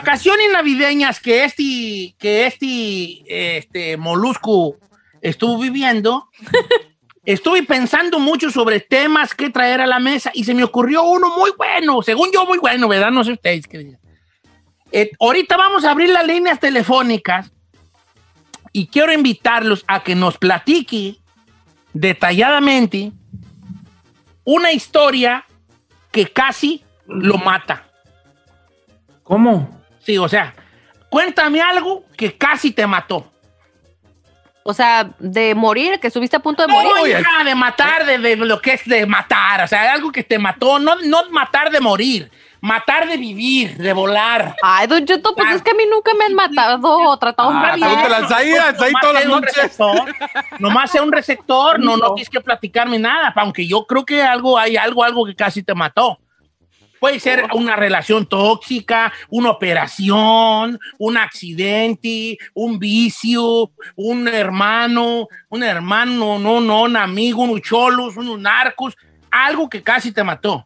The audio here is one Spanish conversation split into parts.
Vacaciones navideñas que este, que este, este molusco estuvo viviendo, estuve pensando mucho sobre temas que traer a la mesa y se me ocurrió uno muy bueno, según yo muy bueno, ¿verdad? No sé ustedes qué dicen. Eh, ahorita vamos a abrir las líneas telefónicas y quiero invitarlos a que nos platique detalladamente una historia que casi lo mata. ¿Cómo? Sí, o sea, cuéntame algo que casi te mató. O sea, de morir, que estuviste a punto de No, morir. hija, de matar, de, de lo que es de matar. O sea, algo que te mató. No, no matar de morir, matar de vivir, de volar. Ay, Don Cheto, pues es que a mí nunca me han matado o tratado Ah, al Zahir, Zahir Nomás todas las noches. receptor, Nomás sea un receptor, no, no tienes que platicarme nada, aunque yo creo que algo hay algo, algo que casi te mató. Puede ser una relación tóxica, una operación, un accidente, un vicio, un hermano, un hermano, no, no, un amigo, unos cholos, unos narcos, algo que casi te mató.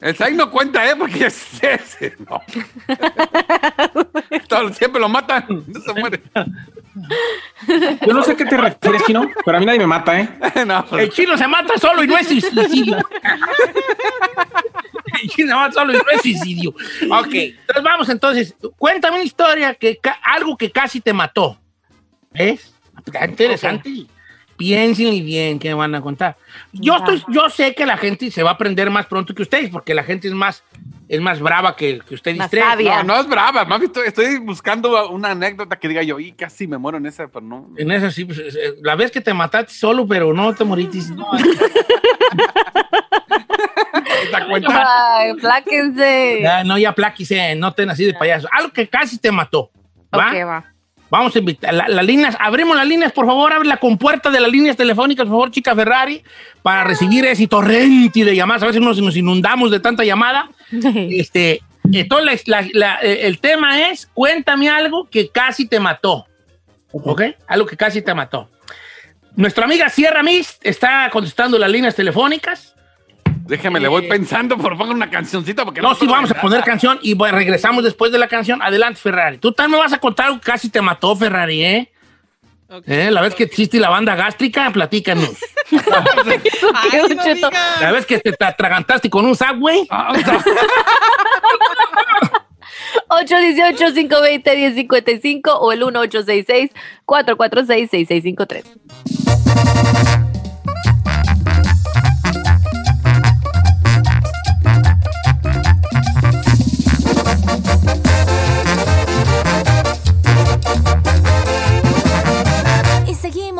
El Zahir no cuenta, ¿eh? Porque es ese. No. Todo- siempre lo matan. No se muere. Yo no sé a qué te refieres, Chino, pero a mí nadie me mata, ¿eh? No, El chino se mata solo y no es suicidio. Mata solo y no es suicidio. Ok, entonces vamos entonces. Cuéntame una historia, que algo que casi te mató. ¿Ves? Está interesante. Piénsenle bien qué me van a contar. Yo, estoy, yo sé que la gente se va a aprender más pronto que ustedes, porque la gente es más, es más brava que, que ustedes Más tres. sabia. No, no es brava. Mami, estoy, estoy buscando una anécdota que diga yo, y casi me muero en esa, pero no. En esa sí, pues, eh, la vez que te mataste solo, pero no te moriste. No, Cuenta. Ay, pláquense. Ya, no, ya pláquise, no ten así de payaso. Algo que casi te mató. ¿va? Vamos a invitar. la- Las líneas, abrimos las líneas, por favor, abre la compuerta de las líneas telefónicas, por favor, chica Ferrari, para recibir ese torrente de llamadas. A veces nos, nos inundamos de tanta llamada. este, entonces, la- la- eh, el tema es: cuéntame algo que casi te mató. ¿Ok? Algo que casi te mató. Nuestra amiga Sierra Mist está contestando las líneas telefónicas. Déjeme, le voy pensando, por favor, una cancioncita. Porque No, sí, puedo vamos a poner canción y bueno, regresamos después de la canción. Adelante, Ferrari. Tú también me vas a contar algo que casi te mató, Ferrari, ¿eh? ¿Eh? La vez que hiciste la banda gástrica, platícanos. La vez que te atragantaste con un Subway. Ah, o sea, 818-520-1055 o el 1866-446-6653.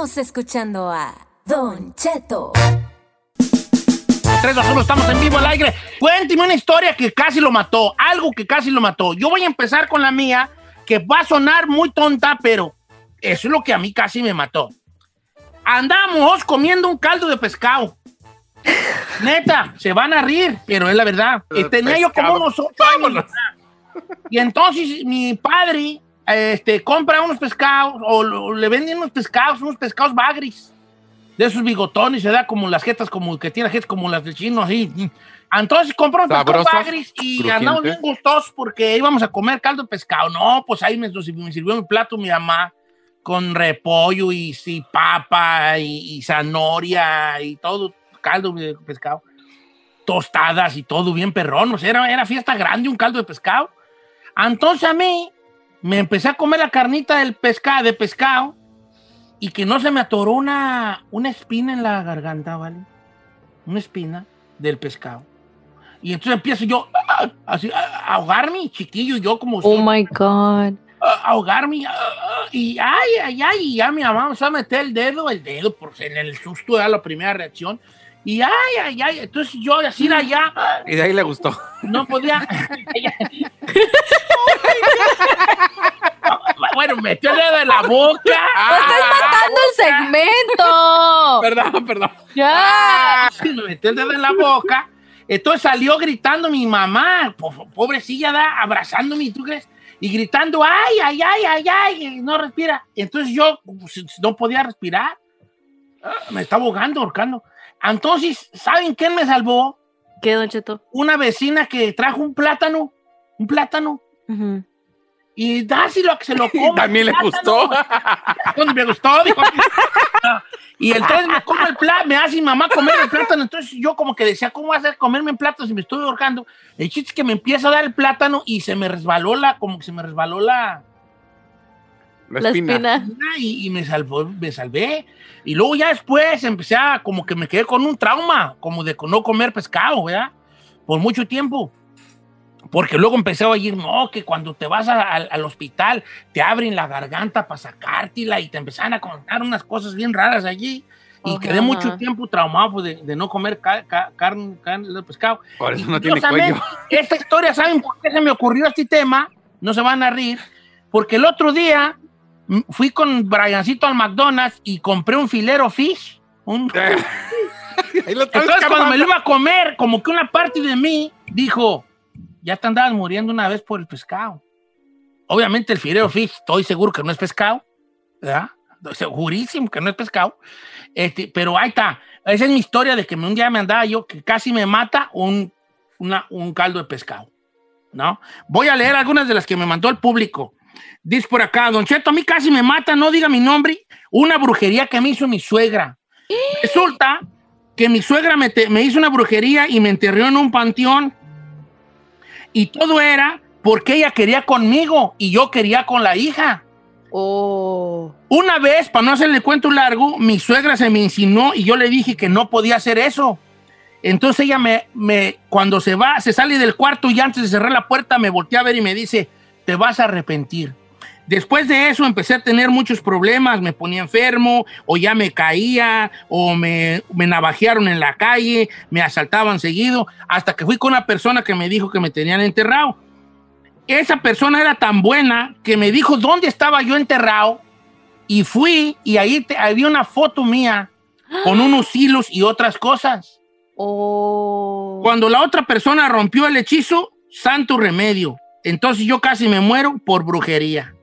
Escuchando a Don Cheto. 3, 2, 1, estamos en vivo al aire. Cuénteme una historia que casi lo mató, algo que casi lo mató. Yo voy a empezar con la mía, que va a sonar muy tonta, pero eso es lo que a mí casi me mató. Andamos comiendo un caldo de pescado. Neta, se van a rir, pero es la verdad. Tenía yo como pescado. unos ocho años. Y entonces mi padre este, compra unos pescados o le venden unos pescados, unos pescados bagris de esos bigotones, se da como las jetas, como que tiene jetas como las del chino, así. Entonces compró un pescado Sabrosos, bagris y crujientes. andamos bien gustosos porque íbamos a comer caldo de pescado. No, pues ahí me, me sirvió mi plato mi mamá con repollo y, sí, papa y, y zanahoria y todo, caldo de pescado. Tostadas y todo bien perrón. O sea, era, era fiesta grande, un caldo de pescado. Entonces a mí me empecé a comer la carnita del pescado, de pescado y que no se me atoró una, una espina en la garganta, ¿vale? Una espina del pescado. Y entonces empiezo yo ah, así, a ahogarme, chiquillo, yo como... Oh my God. a ahogarme ah, ah, y ay, ay, ay, y ya mi mamá me a meter el dedo, el dedo, por en el susto era la primera reacción. Y ay, ay, ay, entonces yo así de allá Y de ahí le gustó. no podía. bueno, metió el dedo en la boca. ¡Matando el segmento! Perdón, perdón. ¡Ya! Sí, me metió el dedo en la boca. Entonces salió gritando mi mamá, po- pobrecilla, da, abrazándome, ¿tú crees? Y gritando, ay, ay, ay, ay, ay, y no respira. Entonces yo pues, no podía respirar. Ah, Me estaba ahogando, ahorcando. Entonces, ¿saben quién me salvó? ¿Qué, Don Cheto? Una vecina que trajo un plátano, un plátano, Ujú. y dáselo a que se lo coma. También le gustó. Pues me gustó, dijo. Y entonces me como el plátano, me hace mi mamá comer el plátano. Entonces yo como que decía, ¿cómo hacer comerme el plátano si me estoy ahorcando? El chiste es que me empieza a dar el plátano y se me resbaló la, como que se me resbaló la, La La espina. espina. y, y me salvó, me salvé. Y luego ya después empecé a, como que me quedé con un trauma, como de no comer pescado, ¿verdad? Por mucho tiempo. Porque luego empecé a oír, no, que cuando te vas a- al- al hospital te abren la garganta para sacártela y te empezaron a contar unas cosas bien raras allí. Y Ajá, quedé mucho tiempo traumado pues, de, de no comer ca- ca- carne, carne de pescado. Por eso Y no tiene cuello. Esta historia, ¿saben por qué se me ocurrió este tema? No se van a rir. Porque el otro día fui con Briancito al McDonald's y compré un filero fish. un- Entonces, cuando me lo iba a comer, como que una parte de mí dijo, ya te andabas muriendo una vez por el pescado. Obviamente el filero fish, estoy seguro que no es pescado, ¿verdad? Segurísimo que no es pescado. Este, pero ahí está. Esa es mi historia de que un día me andaba yo, que casi me mata un, una- un caldo de pescado. ¿No? Voy a leer algunas de las que me mandó el público. Dice por acá, Don Cheto, a mí casi me mata, no diga mi nombre, una brujería que me hizo mi suegra. Resulta que mi suegra me, te- me hizo una brujería y me enterró en un panteón. Y todo era porque ella quería conmigo y yo quería con la hija. Oh. Una vez, para no hacerle cuento largo, mi suegra se me insinuó y yo le dije que no podía hacer eso. Entonces ella me, me, cuando se va, se sale del cuarto y antes de cerrar la puerta me voltea a ver y me dice, te vas a arrepentir. Después de eso empecé a tener muchos problemas, me ponía enfermo, o ya me caía, o me, me navajearon en la calle, me asaltaban seguido, hasta que fui con una persona que me dijo que me tenían enterrado. Esa persona era tan buena que me dijo dónde estaba yo enterrado, y fui, y ahí te- había una foto mía con unos hilos y otras cosas. Oh. Cuando la otra persona rompió el hechizo, santo remedio. Entonces yo casi me muero por brujería.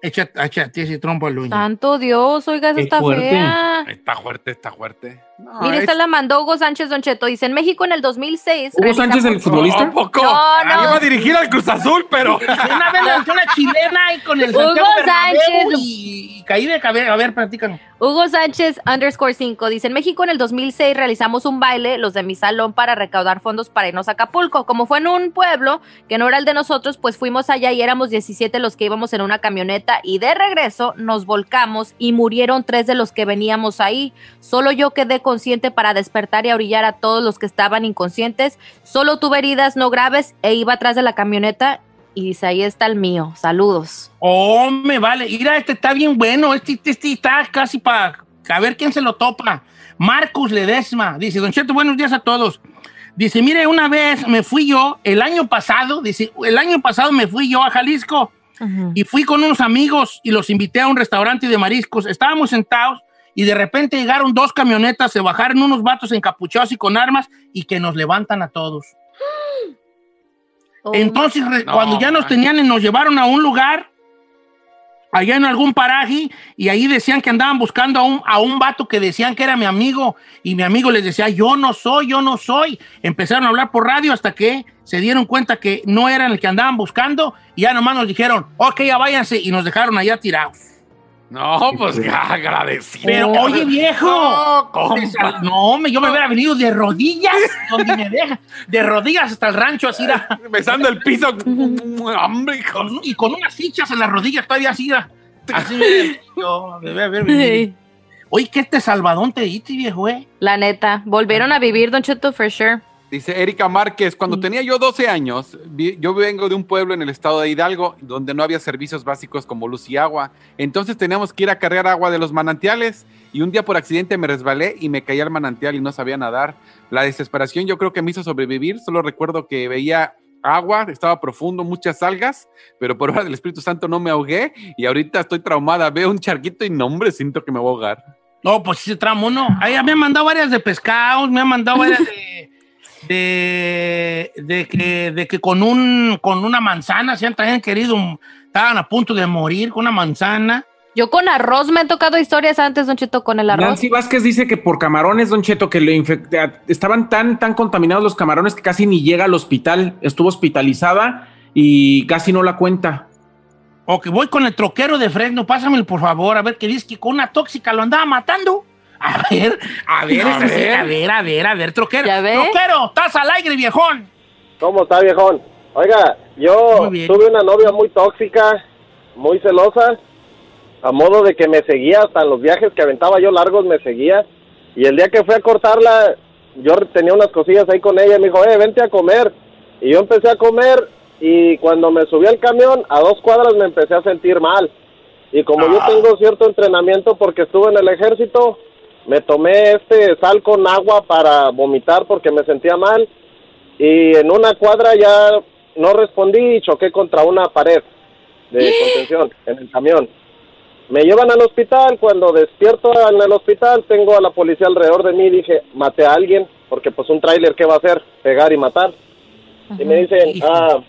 Échate, échate ese trompo al uña. Santo Dios, oiga, Qué está fuerte. fea. Está fuerte, está fuerte. No, Mira, es- esta la mandó Hugo Sánchez Don Cheto. Dice, en México en el 2006... Hugo Sánchez, el futbolista. ¿A poco? No, no. Iba a dirigir al Cruz Azul, pero. Una vez lancé una chilena ahí con el Hugo Santiago Bernabéu Sánchez. y, y caí de cabeza. A ver, platícanos. Hugo Sánchez underscore 5 dice, en México en el 2006 realizamos un baile, los de mi salón, para recaudar fondos para irnos a Acapulco. Como fue en un pueblo que no era el de nosotros, pues fuimos allá y éramos 17 los que íbamos en una camioneta y de regreso nos volcamos y murieron tres de los que veníamos ahí. Solo yo quedé consciente para despertar y orillar a todos los que estaban inconscientes. Solo tuve heridas no graves e iba atrás de la camioneta y dice, ahí está el mío. Saludos. Oh, me vale. Mira, este está bien bueno. Este, este, este está casi para a ver quién se lo topa. Marcus Ledesma dice: Don Cheto, buenos días a todos. Dice: Mire, una vez me fui yo, el año pasado, dice: El año pasado me fui yo a Jalisco y fui con unos amigos y los invité a un restaurante de mariscos. Estábamos sentados y de repente llegaron dos camionetas, se bajaron unos vatos encapuchados y con armas y que nos levantan a todos. Oh, Entonces, No, cuando ya nos man. tenían y nos llevaron a un lugar, allá en algún paraje, y ahí decían que andaban buscando a un, a un vato que decían que era mi amigo, y mi amigo les decía, yo no soy, yo no soy. Empezaron a hablar por radio hasta que se dieron cuenta que no eran el que andaban buscando, y ya nomás nos dijeron, ok, ya váyanse, y nos dejaron allá tirados. No, pues agradecido. Pero, oye, viejo. No, compa. Me sal- No, me- yo me hubiera venido de rodillas, donde me deja, de rodillas hasta el rancho, así, era. Besando el piso. Hombre, hijo. con- y con unas fichas en las rodillas todavía así. era. Así me yo, debe haber vivido. Oye, ¿qué este salvadón te diste, viejo, eh? La neta, volvieron a vivir, Don Cheto, for sure. Dice Erika Márquez, cuando tenía yo 12 años, vi- yo vengo de un pueblo en el estado de Hidalgo donde no había servicios básicos como luz y agua. Entonces teníamos que ir a cargar agua de los manantiales y un día por accidente me resbalé y me caí al manantial y no sabía nadar. La desesperación yo creo que me hizo sobrevivir. Solo recuerdo que veía agua, estaba profundo, muchas algas, pero por obra del Espíritu Santo no me ahogué y ahorita estoy traumada. Veo un charquito y no, hombre, siento que me voy a ahogar. No, pues sí se tramo, ¿no? Ahí me han mandado varias de pescados, me han mandado varias de. De, de que, de que con, un, con una manzana se han también querido, estaban a punto de morir con una manzana. Yo con arroz me han tocado historias antes, Don Cheto, con el arroz. Nancy Vázquez dice que por camarones, Don Cheto, que le infecta- estaban tan, tan contaminados los camarones que casi ni llega al hospital. Estuvo hospitalizada y casi no la cuenta. O que voy con el troquero de Fresno, pásamelo por favor, a ver qué dice que con una tóxica lo andaba matando. A ver, a ver, A sí, ver. a ver, a ver, a ver, troquero. Troquero, estás al aire, viejón. ¿Cómo está, viejón? Oiga, yo tuve una novia muy tóxica, muy celosa, a modo de que me seguía hasta en los viajes que aventaba yo largos, me seguía. Y el día que fui a cortarla, yo tenía unas cosillas ahí con ella y me dijo, eh, vente a comer. Y yo empecé a comer y cuando me subí al camión, a dos cuadras me empecé a sentir mal. Y como yo tengo cierto entrenamiento porque estuve en el ejército, me tomé este sal con agua para vomitar porque me sentía mal y en una cuadra ya no respondí y choqué contra una pared de contención en el camión. Me llevan al hospital, cuando despierto en el hospital tengo a la policía alrededor de mí, dije, maté a alguien, porque pues un tráiler, ¿qué va a hacer? Pegar y matar. Y me dicen, ah,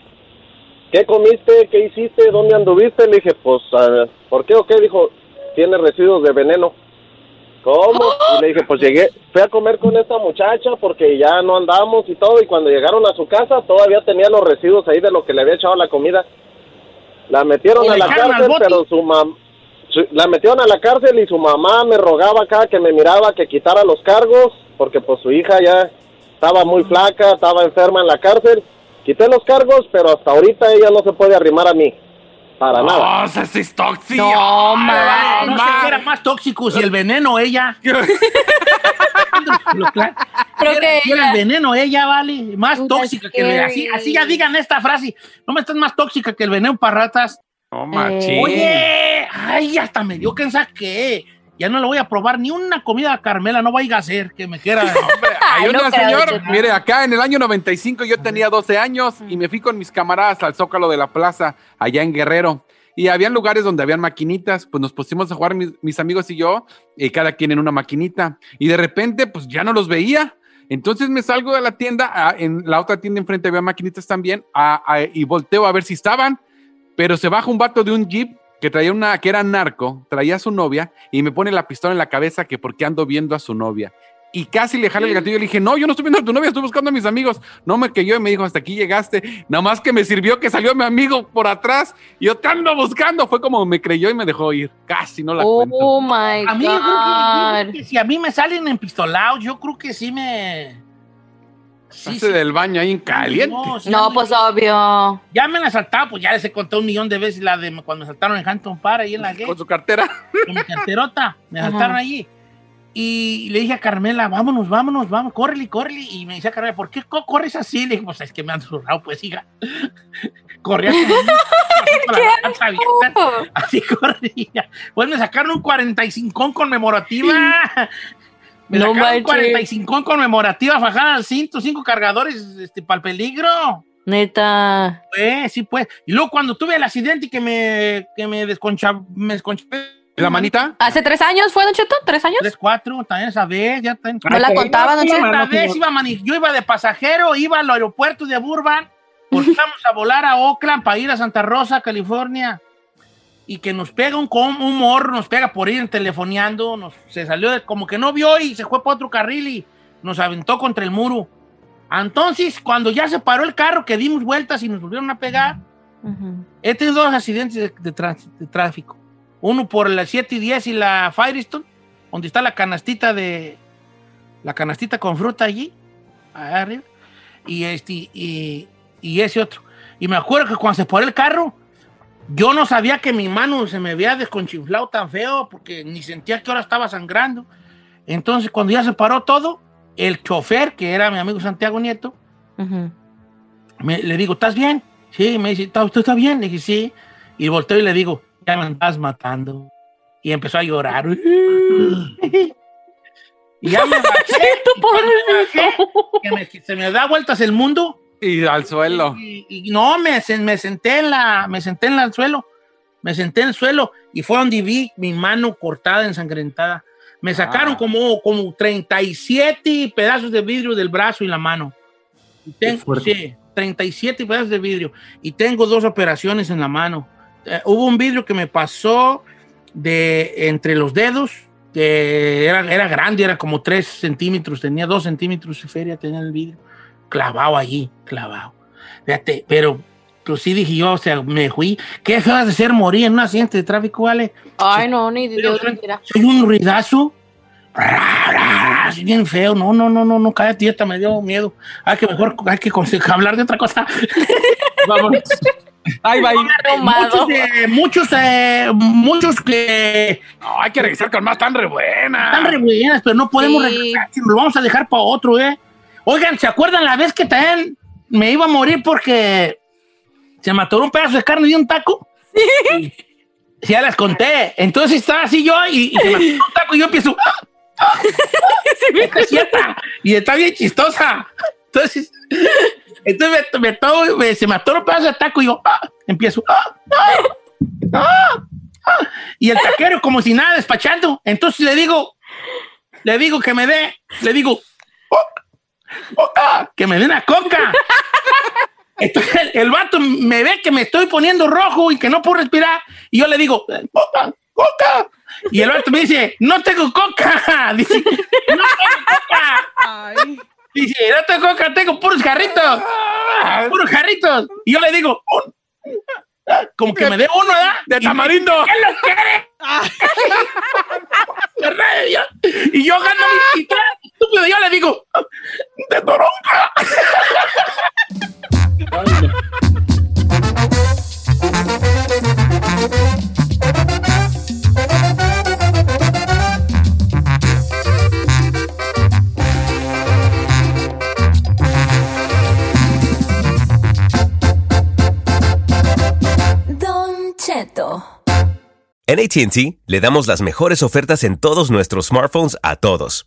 ¿qué comiste? ¿Qué hiciste? ¿Dónde anduviste? Le dije, pues, ah, ¿por qué o qué? Dijo, tiene residuos de veneno. ¿Cómo? Y le dije, pues llegué, fui a comer con esta muchacha porque ya no andamos y todo, y cuando llegaron a su casa todavía tenía los residuos ahí de lo que le había echado la comida. La metieron ¿Y a la cárcel, pero su mamá... La metieron a la cárcel y su mamá me rogaba acá que me miraba que quitara los cargos, porque pues su hija ya estaba muy flaca, estaba enferma en la cárcel. Quité los cargos, pero hasta ahorita ella no se puede arrimar a mí. Para nada. ¡Oh, esa sí es tóxica! No, man. no sé qué era más tóxico, si el veneno ella. Creo Era- que era el veneno ella, vale. Más Puta, tóxica que el veneno. Así, así ya digan esta frase. No me estás más tóxica que el veneno para ratas. No, machín. Oye, ay, hasta me dio que saqué. Ya no le voy a probar ni una comida a Carmela, no vaya a hacer que me quiera. Hombre, hay no una Cheto. mire, acá en el año 95 yo tenía 12 años y me fui con mis camaradas al Zócalo de la Plaza, allá en Guerrero. Y habían lugares donde habían maquinitas, pues nos pusimos a jugar mis, mis amigos y yo, y cada quien en una maquinita. Y de repente, pues ya no los veía. Entonces me salgo de la tienda, ah, en la otra tienda enfrente había maquinitas también, ah, y volteo a ver si estaban. Pero se baja un vato de un jeep que traía una, que era narco, traía a su novia y me pone la pistola en la cabeza que porque ando viendo a su novia. Y casi le jale el gatillo. Le dije, no, yo no estoy viendo a tu novia, estoy buscando a mis amigos. No me creyó y me dijo, hasta aquí llegaste. Nada más que me sirvió que salió mi amigo por atrás y yo te ando buscando. Fue como me creyó y me dejó ir. Casi no la cuento. Oh my A mí, yo creo, que, yo creo God. que si a mí me salen empistolados, yo creo que sí me. Sí, sí. del baño ahí en caliente. No, sí, No, pues obvio. Ya me han asaltado, pues ya les he contado un millón de veces la de cuando me asaltaron en Hampton Park, ahí en la gay, Con su cartera. con mi carterota. Me Ajá. asaltaron allí. Y le dije a Carmela, vámonos, vámonos, vamos, córrele, córrele. Y me decía Carmela, ¿por qué co- corres así? Le dije, pues es que me han zurrado, pues hija. Corría así con la panza abierta, Así corría. Pues me sacaron un 45 conmemorativa. Me No sacaron un manches. 45 conmemorativa, fajada al cinto, cinco cargadores este, para el peligro. Neta. Pues, sí, pues. Y luego cuando tuve el accidente y que me, que me desconcha, me desconché. ¿La manita? ¿Hace tres años fue, Don Cheto? ¿Tres años? Tres, cuatro, también esa vez, ya también. No la contaba, Don Cheto. Otra vez iba a mani- yo iba de pasajero, iba al aeropuerto de Burbank, porque íbamos a volar a Oakland para ir a Santa Rosa, California. Y que nos pega un, un morro, nos pega por ir telefoneando, nos, se salió, de- como que no vio y se fue para otro carril y nos aventó contra el muro. Entonces, cuando ya se paró el carro, que dimos vueltas y nos volvieron a pegar, Ujú. He tenido dos accidentes de, de de tráfico. Uno por la 7 y 10 y la Firestone, donde está la canastita de. La canastita con fruta allí, allá arriba. Y, este, y, y ese otro. Y me acuerdo que cuando se paró el carro, Yo no sabía que mi mano se me había desconchinflado tan feo porque ni sentía que ahora estaba sangrando. Entonces, cuando ya se paró todo, el chofer, que era mi amigo Santiago Nieto, Ujú. me- le digo, ¿estás bien? Sí, me dice, "¿Está- ¿usted está bien? Le dije, sí. Y volteo y le digo, ya me estás matando. Y empezó a llorar. y ya me bajé. y me bajé, que me- se me da vueltas el mundo. Y al suelo. Y, y no, me, me senté en la, me senté en la- el suelo. Me senté en el suelo y fue donde vi mi mano cortada, ensangrentada. Me sacaron Ah. como, como 37 pedazos de vidrio del brazo y la mano. Y tengo, sí, 37 pedazos de vidrio. Y tengo dos operaciones en la mano. Eh, hubo un vidrio que me pasó de entre los dedos, que era, era grande, era como 3 centímetros, tenía 2 centímetros de feria, tenía el vidrio clavado allí, clavado. Fíjate, pero pues sí dije yo, o sea, me fui. ¿Qué feo de ser morir en un accidente de tráfico, vale? Ay, no, ni Pero Dios soy, soy un ruidazo. Así bien feo. No, no, no, no, no, cállate, hasta me dio miedo. Hay que mejor, hay que hablar de otra cosa. Vamos. Ahí va. Tomado. muchos, eh, muchos, eh, muchos que No, hay que regresar con más tan re buena. están re buenas, pero no podemos Sí. regresar. Lo vamos a dejar para otro, ¿eh? Oigan, ¿se acuerdan la vez que también me iba a morir porque se me atoró un pedazo de carne de un taco? Sí. ya las conté. Entonces estaba así yo y, y se me atoró un taco y yo empiezo. ¡ah! ¡ah! Y está bien chistosa. Entonces, entonces me, me to- me- se me atoró un pedazo de taco y yo ¡ah! empiezo. ¡ah! Y el taquero como si nada despachando. Entonces le digo, le digo que me dé, le digo, "Coca, coca", que me dé una coca. Entonces el, el vato me ve que me estoy poniendo rojo y que no puedo respirar. Y yo le digo, coca, coca. Y el vato me dice, no tengo coca. Dice, no tengo coca. Dice, no tengo coca, tengo puros jarritos. Puros jarritos. Y yo le digo, "Un- como que me dé uno, ¿verdad? De tamarindo. ¿Qué lo quiere? Y yo- gano mi titular, Yo le digo, de toronca. Don Cheto. En ATT le damos las mejores ofertas en todos nuestros smartphones a todos.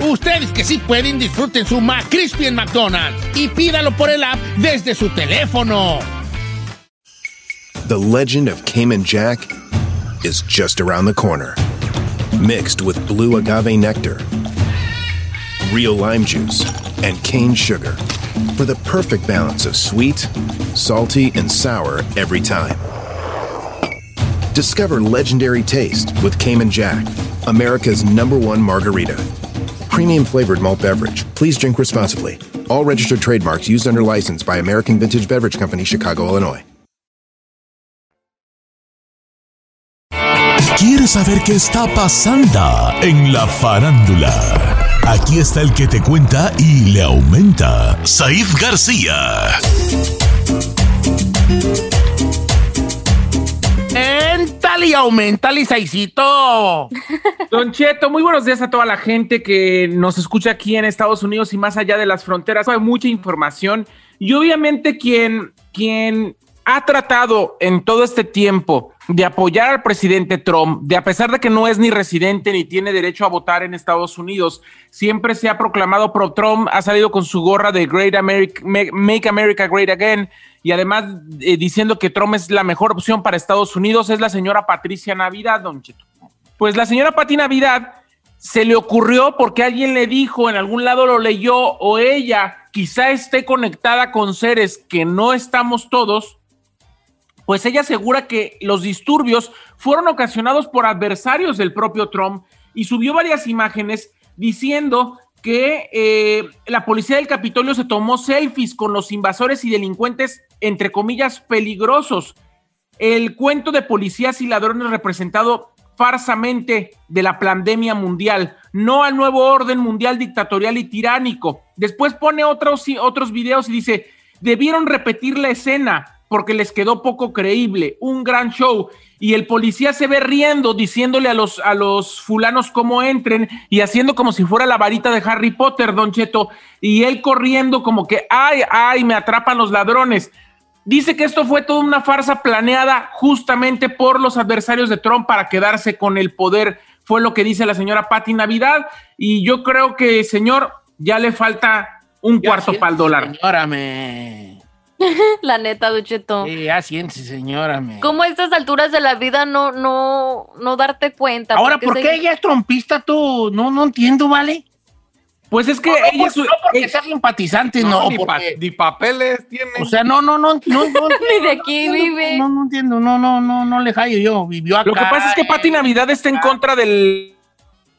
Ustedes que sí pueden, disfruten su McCrispy en McDonald's y pídalo por el app desde su teléfono. The legend of Cayman Jack is just around the corner. Mixed with blue agave nectar, real lime juice, and cane sugar for the perfect balance of sweet, salty, and sour every time. Discover legendary taste with Cayman Jack, America's number one margarita. Premium flavored malt beverage. Please drink responsibly. All registered trademarks used under license by American Vintage Beverage Company, Chicago, Illinois. ¿Quieres saber qué está pasando en la farándula? Aquí está el que te cuenta y le aumenta, Saif García. Ental y aumenta, Lisaicito. Don Cheto, muy buenos días a toda la gente que nos escucha aquí en Estados Unidos y más allá de las fronteras. Hay mucha información y obviamente quien, quien ha tratado en todo este tiempo de apoyar al presidente Trump, de a pesar de que no es ni residente ni tiene derecho a votar en Estados Unidos, siempre se ha proclamado pro Trump, ha salido con su gorra de Great America, Make America Great Again y además eh, diciendo que Trump es la mejor opción para Estados Unidos, es la señora Patricia Navidad, don Cheto. Pues la señora Pati Navidad se le ocurrió porque alguien le dijo, en algún lado lo leyó, o ella quizá esté conectada con seres que no estamos todos, pues ella asegura que los disturbios fueron ocasionados por adversarios del propio Trump y subió varias imágenes diciendo que eh, la policía del Capitolio se tomó selfies con los invasores y delincuentes, entre comillas, peligrosos. El cuento de policías y ladrones representado farsamente de la pandemia mundial, no al nuevo orden mundial dictatorial y tiránico. Después pone otros, otros videos y dice, debieron repetir la escena, porque les quedó poco creíble, un gran show. Y el policía se ve riendo, diciéndole a los, a los fulanos cómo entren y haciendo como si fuera la varita de Harry Potter, Don Cheto. Y él corriendo como que, ay, ay, me atrapan los ladrones. Dice que esto fue toda una farsa planeada justamente por los adversarios de Trump para quedarse con el poder. Fue lo que dice la señora Patti Navidad. Y yo creo que, señor, ya le falta un cuarto para el dólar. Señora, me... la neta, Ducheto. Sí, ya siéntese, señora. Me... ¿Cómo a estas alturas de la vida no, no, no darte cuenta? Ahora, ¿por qué ella es trompista tú? No, no entiendo, ¿vale? Pues es que no, ella no, no porque sea simpatizante, no. ni, porque, pa ni, papeles tiene. O sea, no, no, no. no, no ni de aquí vive. No, no entiendo, no, no, no, no le hallo yo. Vivió acá. Lo que pasa es que Pati Navidad está en contra del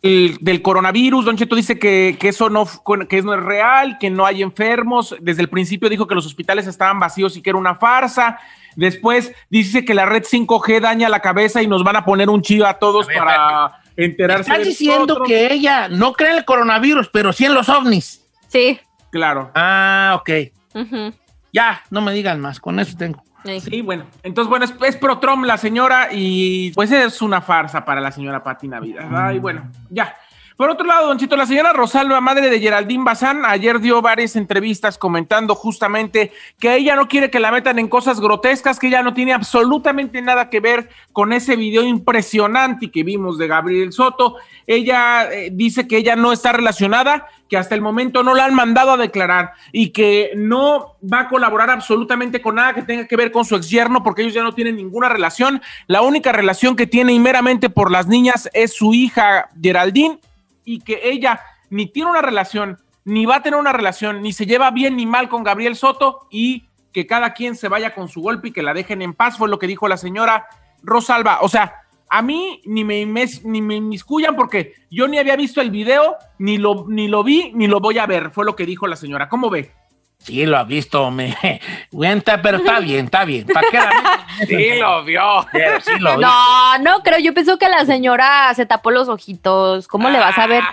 el, del coronavirus. Don Cheto dice que, que, eso no, que no es real, que no hay enfermos. Desde el principio dijo que los hospitales estaban vacíos y que era una farsa. Después dice que la red 5G daña la cabeza y nos van a poner un chivo a todos a ver, para enterarse. Estás diciendo otro. que ella no cree en el coronavirus, pero sí en los ovnis. Sí. Claro. Ah, ok. Uh -huh. Ya, no me digan más, con eso tengo. Sí. sí, bueno. Entonces, bueno, es, es, pro Trump la señora y pues es una farsa para la señora Pati Navidad. ¿verdad? Y bueno, ya. Por otro lado, Don Chito, la señora Rosalba, madre de Geraldine Bazán, ayer dio varias entrevistas comentando justamente que ella no quiere que la metan en cosas grotescas, que ella no tiene absolutamente nada que ver con ese video impresionante que vimos de Gabriel Soto. Ella eh, dice que ella no está relacionada, que hasta el momento no la han mandado a declarar y que no va a colaborar absolutamente con nada que tenga que ver con su ex yerno porque ellos ya no tienen ninguna relación. La única relación que tiene y meramente por las niñas es su hija Geraldine y que ella ni tiene una relación, ni va a tener una relación, ni se lleva bien ni mal con Gabriel Soto y que cada quien se vaya con su golpe y que la dejen en paz, fue lo que dijo la señora Rosalba. O sea, a mí ni me, ni me inmiscuyan porque yo ni había visto el video, ni lo, ni lo vi, ni lo voy a ver, fue lo que dijo la señora. ¿Cómo ve? Sí, lo ha visto, me cuenta, pero está bien, está bien. ¿Para qué la sí, lo vio. Sí, lo vio. No, no creo. Yo pienso que la señora se tapó los ojitos. ¿Cómo ah, le vas a ver?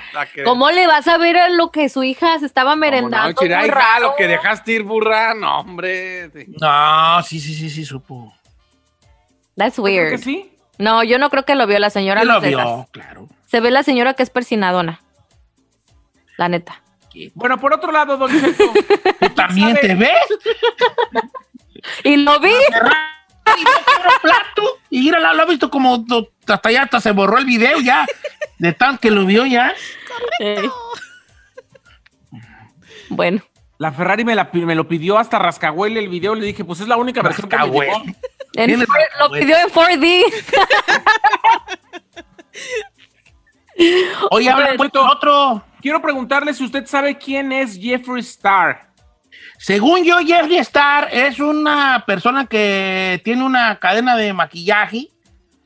¿Cómo le vas a ver a lo que su hija se estaba merendando? No, chira, hija, lo que dejaste ir burra, no, hombre. Sí. No, sí, sí, sí, sí, supo. That's weird. ¿Que sí? No, yo no creo que lo vio la señora. Lo vio, claro. Se ve la señora que es persinadona. La neta. Bueno, por otro lado, don Cheto, ¿Tú también te ves? y lo vi. Y no plato. Y mira, lo, ha visto como hasta ya hasta se borró el video ya. De tan que lo vio ya. Eh. Bueno. La Ferrari me, la, me, lo pidió hasta Rascahuele el video. Le dije, pues es la única versión que me llegó. En, lo pidió en 4D. Oye, habla puesto otro. Quiero preguntarle si usted sabe quién es Jeffree Star. Según yo, Jeffree Star es una persona que tiene una cadena de maquillaje.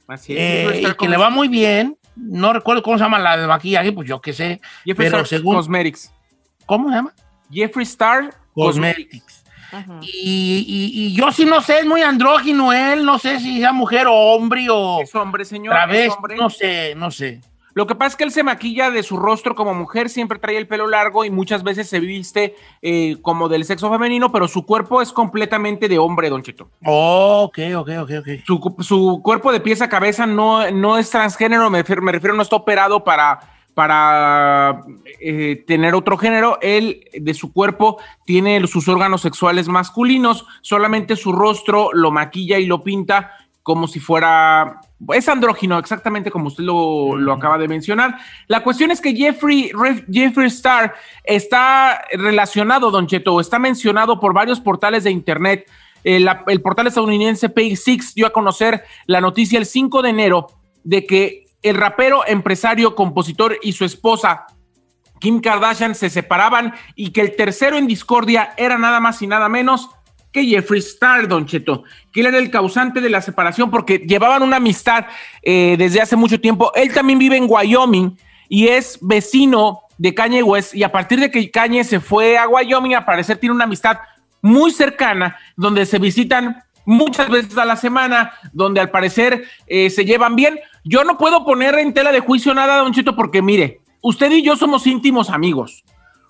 Así es. Eh, y que le va muy bien. No recuerdo cómo se llama la de maquillaje, pues yo qué sé. Jeffree pero Star según. Cosmetics. ¿Cómo se llama? Jeffree Star Cosmetics. Y, y- y yo sí no sé, es muy andrógino él, no sé si sea mujer o hombre o Es hombre, señor. otra es hombre. no sé, no sé. Lo que pasa es que él se maquilla de su rostro como mujer, siempre trae el pelo largo y muchas veces se viste eh, como del sexo femenino, pero su cuerpo es completamente de hombre, Don Cheto. Oh, ok, ok, ok, ok. Su, su cuerpo de pies a cabeza no, no es transgénero, me, refiero- me refiero, no está operado para, para eh, tener otro género. Él, de su cuerpo, tiene sus órganos sexuales masculinos, solamente su rostro lo maquilla y lo pinta como si fuera... Es andrógino, exactamente como usted lo, lo acaba de mencionar. La cuestión es que Jeffrey, Re- Jeffrey Star está relacionado, Don Cheto, está mencionado por varios portales de internet. Eh, el portal estadounidense Page Six dio a conocer la noticia el 5 de enero de que el rapero, empresario, compositor y su esposa Kim Kardashian se separaban y que el tercero en discordia era nada más y nada menos que Jeffree Star, Don Cheto, que él era el causante de la separación porque llevaban una amistad eh, desde hace mucho tiempo. Él también vive en Wyoming y es vecino de Kanye West y a partir de que Kanye se fue a Wyoming, al parecer tiene una amistad muy cercana donde se visitan muchas veces a la semana, donde al parecer eh, se llevan bien. Yo no puedo poner en tela de juicio nada, Don Cheto, porque mire, usted y yo somos íntimos amigos.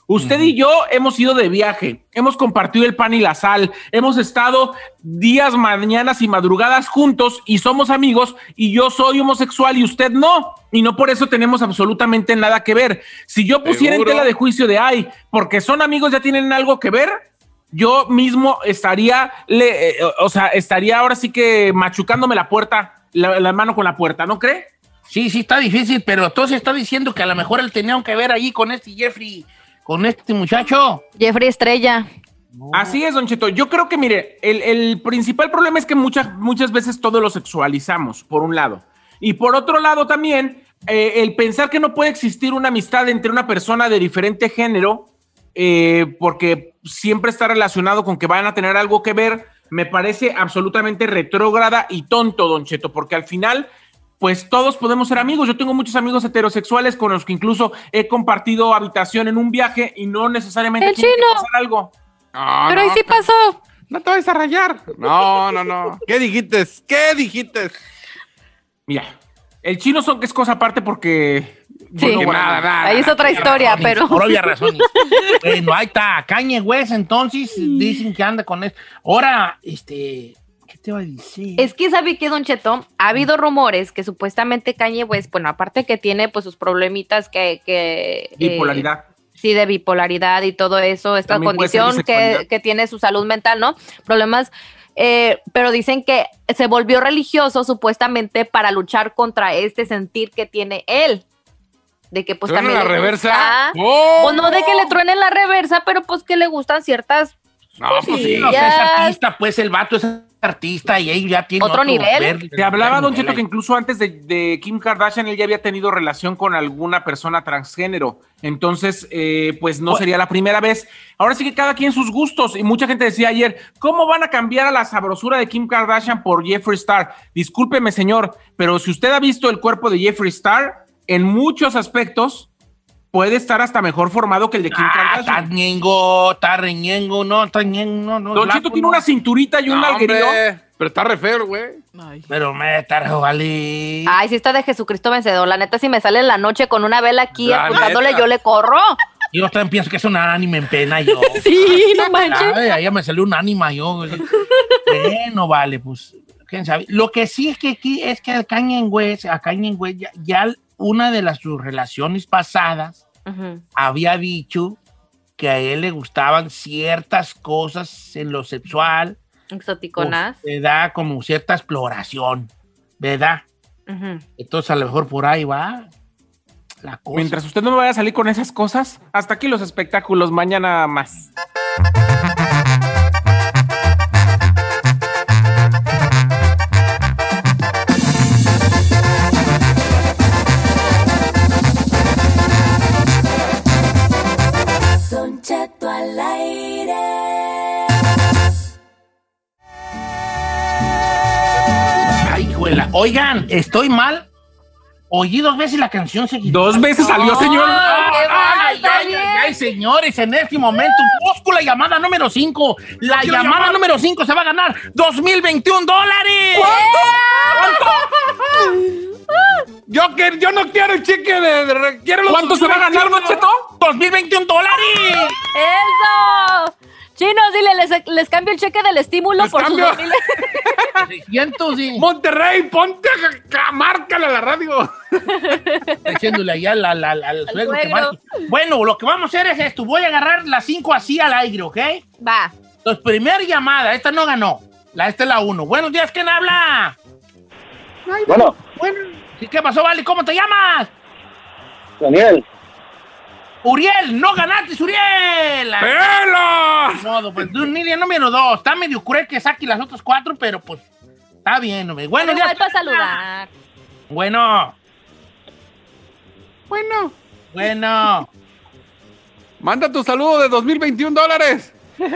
Usted y yo hemos ido de viaje, hemos compartido el pan y la sal, hemos estado días, mañanas y madrugadas juntos y somos amigos y yo soy homosexual y usted no. Y no por eso tenemos absolutamente nada que ver. Si yo pusiera Seguro. en tela de juicio de, ay, porque son amigos ya tienen algo que ver, yo mismo estaría, le- eh, o sea, estaría ahora sí que machucándome la puerta, la, la mano con la puerta, ¿no cree? Sí, sí, está difícil, pero entonces está diciendo que a lo mejor él tenía que ver ahí con este Jeffrey, con este muchacho. Jeffrey Estrella. Así es, Don Cheto. Yo creo que, mire, el, el principal problema es que muchas, muchas veces todo lo sexualizamos, por un lado. Y por otro lado también, eh, el pensar que no puede existir una amistad entre una persona de diferente género, eh, porque siempre está relacionado con que van a tener algo que ver, me parece absolutamente retrógrada y tonto, Don Cheto, porque al final pues todos podemos ser amigos. Yo tengo muchos amigos heterosexuales con los que incluso he compartido habitación en un viaje y no necesariamente El tiene que chino. pasar algo. No, Pero ahí no, sí pasó. No te vayas a rayar. No, no, no. ¿Qué dijiste? ¿Qué dijiste? Mira, el chino son que es cosa aparte porque. Sí. bueno, nada, nada. Ahí es otra historia, pero. Por obvias razones. bueno, ahí está. Kanye West, entonces, dicen que anda con esto. Ahora, este, ¿qué te va a decir? Es que sabe que Don Cheto, ha habido rumores que supuestamente Kanye West, bueno, aparte que tiene pues sus problemitas que, que eh, Bipolaridad. sí, de bipolaridad y todo eso, esta También condición que, que tiene su salud mental, ¿no? Problemas, eh, pero dicen que se volvió religioso supuestamente para luchar contra este sentir que tiene él. De que pues ¿Truena también. la reversa? gusta- ¡Oh! Pues no de que le truenen la reversa, pero pues que le gustan ciertas. No, pues Sí, o sea, es artista, pues el vato es artista y ahí ya tiene Otro nivel. ver- Te hablaba, Don Cheto, que incluso antes de, de Kim Kardashian él ya había tenido relación con alguna persona transgénero. Entonces, eh, pues no sería la primera vez. Ahora sí que cada quien sus gustos. Y mucha gente decía ayer, ¿cómo van a cambiar a la sabrosura de Kim Kardashian por Jeffree Star? Discúlpeme, señor, pero si usted ha visto el cuerpo de Jeffree Star, en muchos aspectos puede estar hasta mejor formado que el de Kim Ah, está Kardashian. ñengo, está reñengo, no, está ñengo, no, no. Don Cheto tiene no. una cinturita y un No, alguerío. Pero está re feo, güey. Pero me está. Ay, sí está de Jesucristo vencedor. La neta, si me sale en la noche con una vela aquí apuntándole, yo le corro. Yo también pienso que es un ánima en pena yo. Sí, no manches. Ay, ahí me salió un ánima yo. bueno, vale, pues, quién sabe. Lo que sí es que aquí es que a Kanye West, a Kanye West ya, ya una de las sus relaciones pasadas Ujú. había dicho que a él le gustaban ciertas cosas en lo sexual, Exoticonas. pues, le da como cierta exploración, ¿verdad? Ujú. Entonces a lo mejor por ahí va la cosa. Mientras usted no me vaya a salir con esas cosas, hasta aquí los espectáculos, mañana más. Oigan, ¿estoy mal? Oí dos veces la canción seguida. Dos veces salió, señor. Ay, Ay, ay, ay, ay, Ay, señores, en este momento busco la llamada número 5. La llamada llamar. número 5 se va a ganar 2021 dólares. Yo, que, yo no quiero el cheque de... de- quiero los ¿Cuánto se va a ganar, Don Cheto? 2021 dólares. ¡Eso! Chinos, dile, les, les cambio el cheque del estímulo Les por sus cambio. 2000. 600 y Monterrey, ponte a, a- márcale a la radio. diciéndole allá la, la, la- al suegro que suegro. marque. Bueno, lo que vamos a hacer es esto. Voy a agarrar las 5 así al aire, ¿ok? Va. Entonces, primera llamada. Esta no ganó. La, esta es la 1. Buenos días, ¿quién habla? Bueno, ¿Y qué pasó, Vale? ¿Cómo te llamas? Daniel, Uriel, no ganaste, Uriel. ¡Pelo! No, pues tú ni número dos. Está medio cruel que saque las otras cuatro, pero pues está bien, hombre. Bueno, ya. para saludar. Bueno. Bueno. Bueno. Manda tu saludo de 2021 dólares.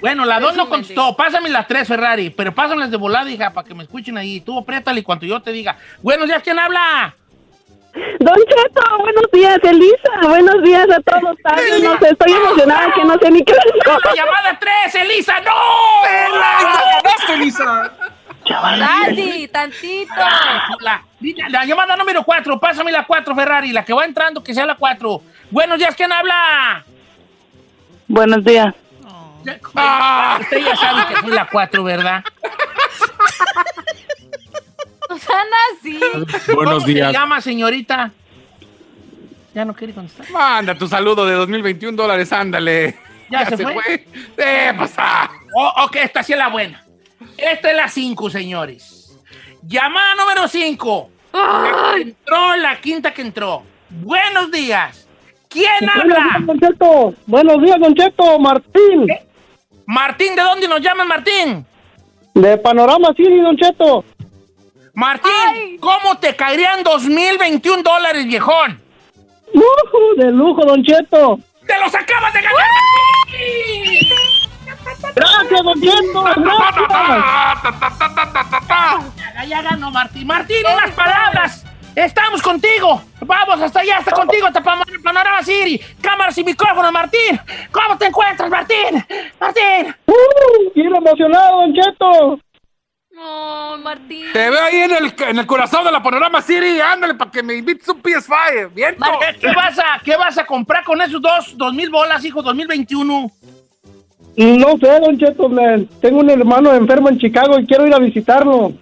Bueno, la dos no contestó. Pásame las tres, Ferrari, pero pásamelas de volada, hija, para que me escuchen ahí. Tú apriétale cuando yo te diga. Buenos días, ¿quién habla? Don Cheto, buenos días, Elisa. Buenos días a todos. Ay, No sé, estoy emocionada que no sé ni qué La llamada tres, Elisa, no. ¡Ganaste, Lisa! Casi, tantito. La, la llamada número cuatro, pásame la cuatro, Ferrari, la que va entrando, que sea la cuatro. Buenos días, ¿quién habla? Buenos días. Ah, usted ya sabe que soy la cuatro, ¿verdad? No sean así. ¿Cómo se llama, señorita? Ya no quiere contestar. Manda tu saludo de 2021 dólares, ándale. ¿Ya se fue? Eh, pasa. Oh, ok, esta sí es la buena. Esta es la 5, señores. Llamada número 5. Entró la quinta que entró. Buenos días. ¿Quién habla? Don Cheto. Buenos días, Don Cheto. Martín. Martín, ¿de dónde nos llamas, Martín? De Panorama City, Don Cheto. Martín, ¿cómo te caerían 2021 dólares, viejón? Lujo, de lujo, Don Cheto. ¡Te los acabas de ganar! Gracias, Don Cheto. Gracias. Ya, ya ganó Martín. Martín, unas palabras. Estamos contigo. Vamos hasta allá, hasta contigo, hasta Panorama City. Cámaras y micrófonos, Martín. ¿Cómo te encuentras, Martín? Martín. Uh, bien emocionado, Don Cheto. No, Martín. Te veo ahí en el, en el corazón de la Panorama City. Ándale, para que me invites un PS5. Bien. ¿Qué, vas a, ¿Qué vas a comprar con esos dos, dos mil bolas, hijo, 2021? No sé, Don Cheto. me- tengo un hermano enfermo en Chicago y quiero ir a visitarlo.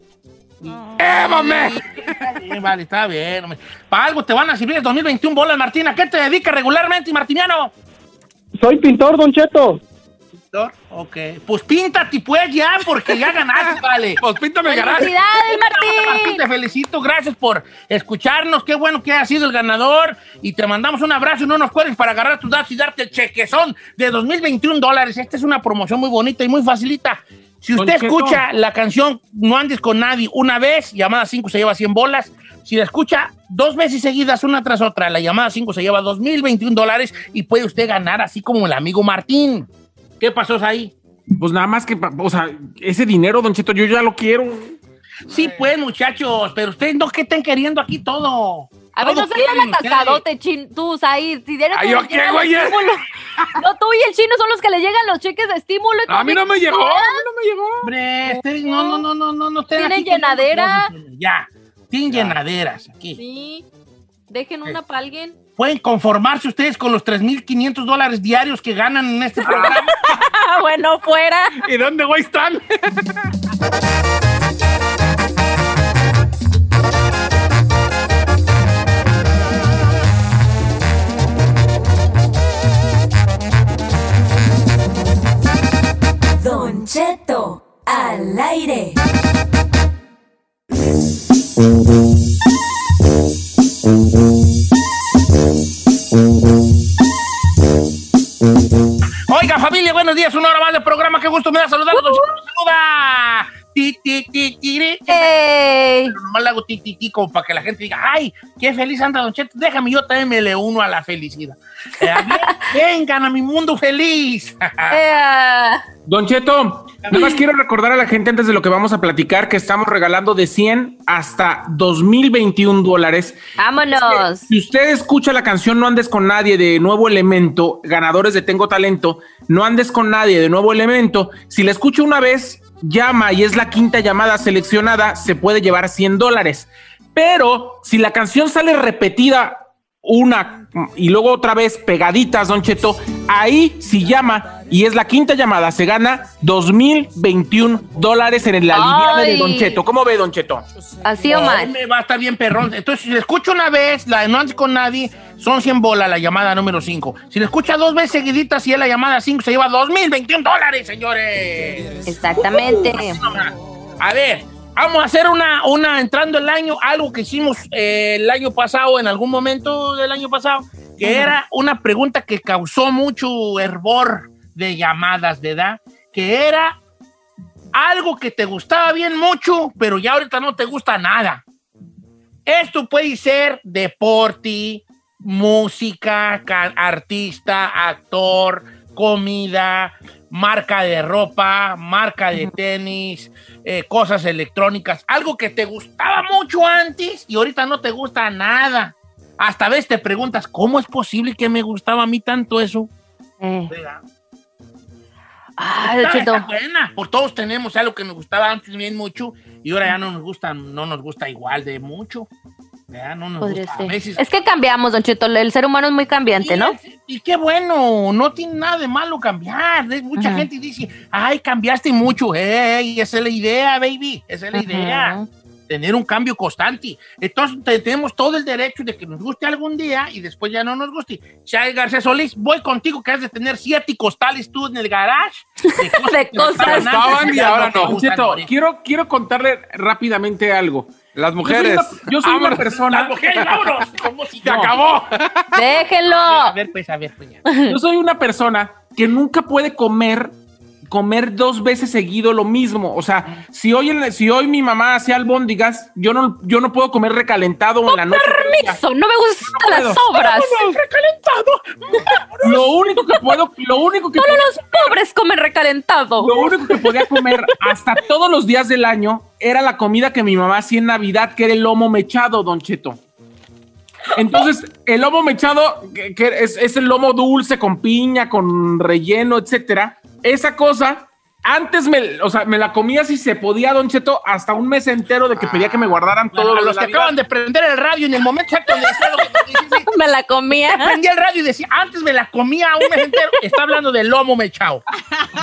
¡Évame! Está bien, vale, está bien. hombre. Para algo te van a servir el 2021 bolas, Martín. ¿A qué te dedicas regularmente, Martiniano? Soy pintor, Don Cheto. Pintor. Ok. Pues píntate, pues, ya, porque ya ganaste, vale. Pues píntame el garaje. ¡Felicidades, Martín! Martín, te felicito, gracias por escucharnos. Qué bueno que has sido el ganador. Y te mandamos un abrazo y no nos cuelgues para agarrar tus datos y darte el chequezón de 2021 dólares. Esta es una promoción muy bonita y muy facilita. Si usted escucha la canción No andes con nadie una vez, llamada 5 se lleva 100 bolas. Si la escucha dos veces seguidas, una tras otra, la llamada 5 se lleva 2021 dólares y puede usted ganar así como el amigo Martín. ¿Qué pasó ahí? Pues nada más que, o sea, ese dinero, Don Cheto, yo ya lo quiero. Sí, pues, muchachos, pero ustedes no que estén queriendo aquí todo. A ver, no seas ustedes. atascadote, chin, tú, ahí. Si tienes Ay, ¿yo qué, güey? No, tú y el chino son los que le llegan los cheques de estímulo. A mí no me llegó. A mí no me llegó. Hombre, ustedes no, no, no, no, no, no ¿Tienen llenadera? Ya, tienen llenaderas aquí. Sí. Dejen una para alguien. Pueden conformarse ustedes con los 3.500 dólares diarios que ganan en este programa. Bueno, fuera. ¿Y dónde, güey, están? Don Cheto al aire. ti, ti, ti, como para que la gente diga, ¡ay, qué feliz anda Don Cheto! Déjame, yo también me le uno a la felicidad. Eh, vengan a mi mundo feliz. Eh, Don Cheto, Nada más quiero recordar a la gente antes de lo que vamos a platicar que estamos regalando de 100 hasta 2021 dólares. Vámonos. Si usted escucha la canción No andes con nadie de Nuevo Elemento, ganadores de Tengo Talento, No andes con nadie de Nuevo Elemento, si la escucha una vez, llama y es la quinta llamada seleccionada, se puede llevar 100 dólares. Pero si la canción sale repetida una y luego otra vez pegaditas, Don Cheto, ahí si llama y es la quinta llamada, se gana 2021 dólares en la liviana de. Don Cheto. ¿Cómo ve, Don Cheto? Así o mal. Me va a estar bien perrón. Entonces, si le escucho una vez, la de no andes con nadie, son 100 bolas la llamada número 5. Si le escucha dos veces seguiditas y es la llamada 5, se lleva 2021 dólares, señores. Exactamente. A ver, vamos a hacer una, una entrando el año, algo que hicimos eh, el año pasado, en algún momento del año pasado, que era una pregunta que causó mucho hervor de llamadas de edad, que era algo que te gustaba bien mucho, pero ya ahorita no te gusta nada. Esto puede ser deporte, música, ca- artista, actor, comida, marca de ropa, marca de tenis, eh, cosas electrónicas, algo que te gustaba mucho antes y ahorita no te gusta nada. Hasta a veces te preguntas, ¿cómo es posible que me gustaba a mí tanto eso? Eh. Ay, Está- está buena. Por todos tenemos algo que nos gustaba antes bien mucho y ahora ya no nos gusta, no nos gusta igual de mucho. No nos gusta. Veces- Es que cambiamos, Don Cheto. El ser humano es muy cambiante, ¿no? Y qué bueno, no tiene nada de malo cambiar. Mucha Ujú. gente dice, ay, cambiaste mucho. Ey, esa es la idea, baby. Esa es la Ujú. idea. Tener un cambio constante. Entonces te- tenemos todo el derecho de que nos guste algún día y después ya no nos guste. Chay García Solís, voy contigo que has de tener siete costales tú en el garage. De cosas, De cosas. Estaban y ahora te no. Cheto, ahorita. quiero, quiero contarle rápidamente algo. Las Yo soy mujeres. una, yo soy una persona. Las mujeres, vámonos. ¿Cómo si Se no? acabó. Déjenlo. A ver, pues, a ver, pues ya. Yo soy una persona que nunca puede comer comer dos veces seguido lo mismo. O sea, si hoy, en la- si hoy mi mamá hacía albóndigas, yo no, yo no puedo comer recalentado en la noche. Permiso, no me gustan No las puedo. sobras. Lo único que puedo, lo único que Solo puedo- los pobres comen recalentado. lo único que podía comer hasta todos los días del año era la comida que mi mamá hacía en Navidad, que era el lomo mechado, Don Cheto. Entonces, el lomo mechado, que, que es, es el lomo dulce con piña, con relleno, etcétera. Esa cosa, antes me, o sea, me la comía si se podía, Don Cheto, hasta un mes entero de que pedía que me guardaran todo de los que acaban de prender el radio en el momento exacto donde decía lo que Me la comía. prendí el radio y decía, antes me la comía un mes entero. Está hablando del lomo mechao.